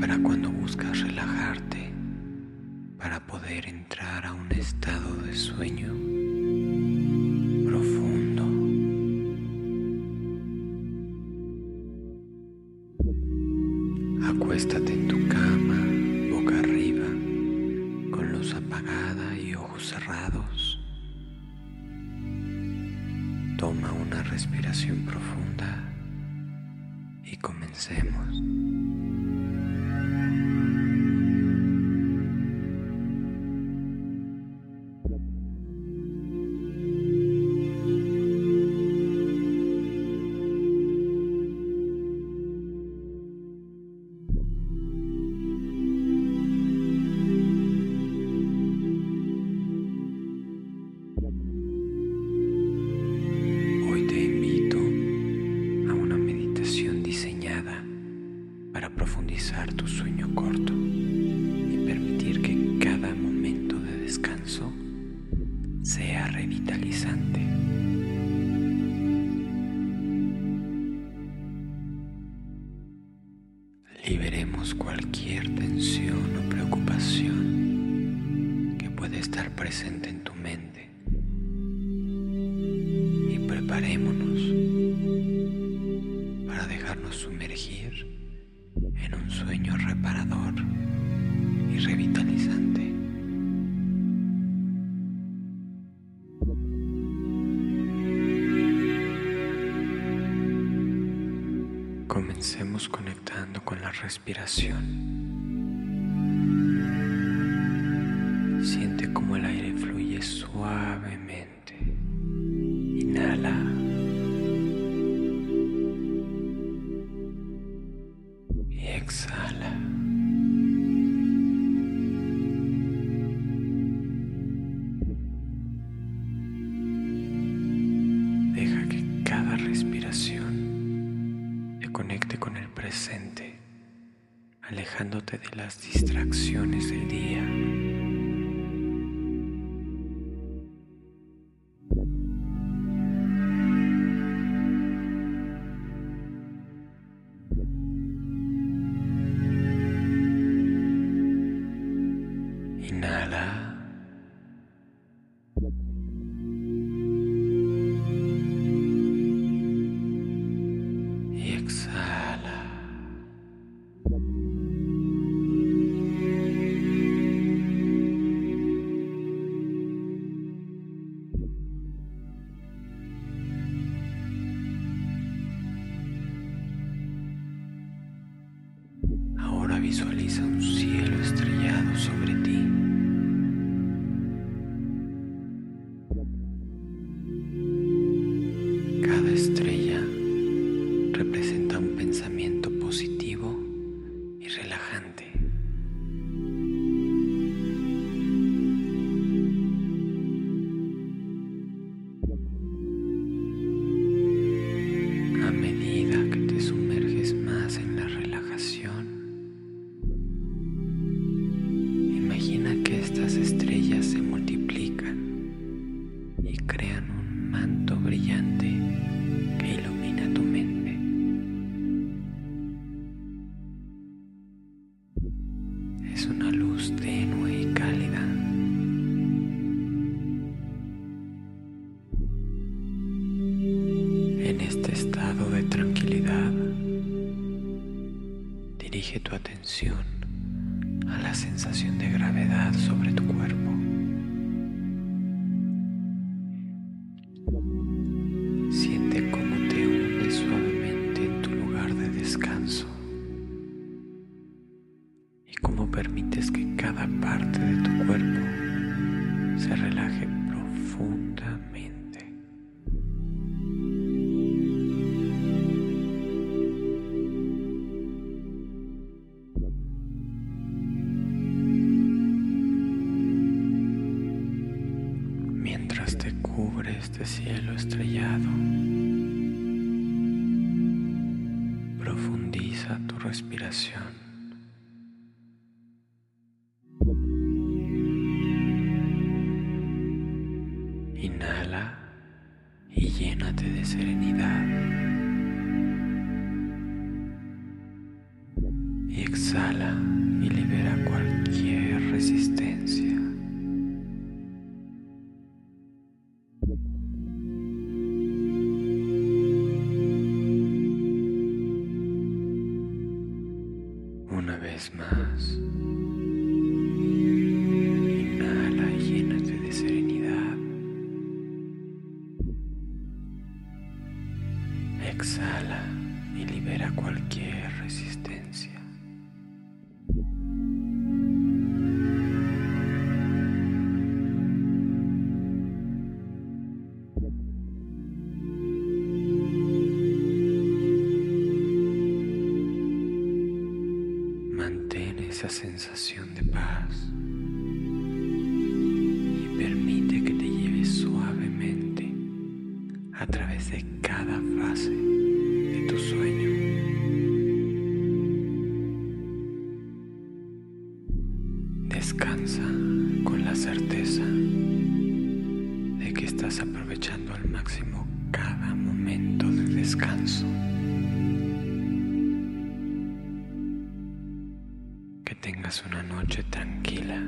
para cuando buscas relajarte, para poder entrar a un estado de sueño profundo. Acuéstate en tu cama, boca arriba, con luz apagada y ojos cerrados. Toma una respiración profunda comencemos. Revitalizante. Liberemos cualquier tensión o preocupación que puede estar presente en tu mente y preparémonos para dejarnos sumergir en un sueño reparador Comencemos conectando con la respiración. Alejándote de las distracciones del día. Visualiza un cielo estrellado sobre ti. Y crean un manto brillante que ilumina tu mente. Es una luz tenue y cálida. En este estado de tranquilidad, dirige tu atención a la sensación de gravedad sobre tu cuerpo. Parte de tu cuerpo se relaje profundamente. Mientras te cubre este cielo estrellado, profundiza tu respiración. Y llénate de serenidad. Y exhala y libera cualquier resistencia. Una vez más. Y libera cualquier resistencia. Esa sensación de paz y permite que te lleve suavemente a través de cada fase tu sueño. Descansa con la certeza de que estás aprovechando al máximo cada momento de descanso. Que tengas una noche tranquila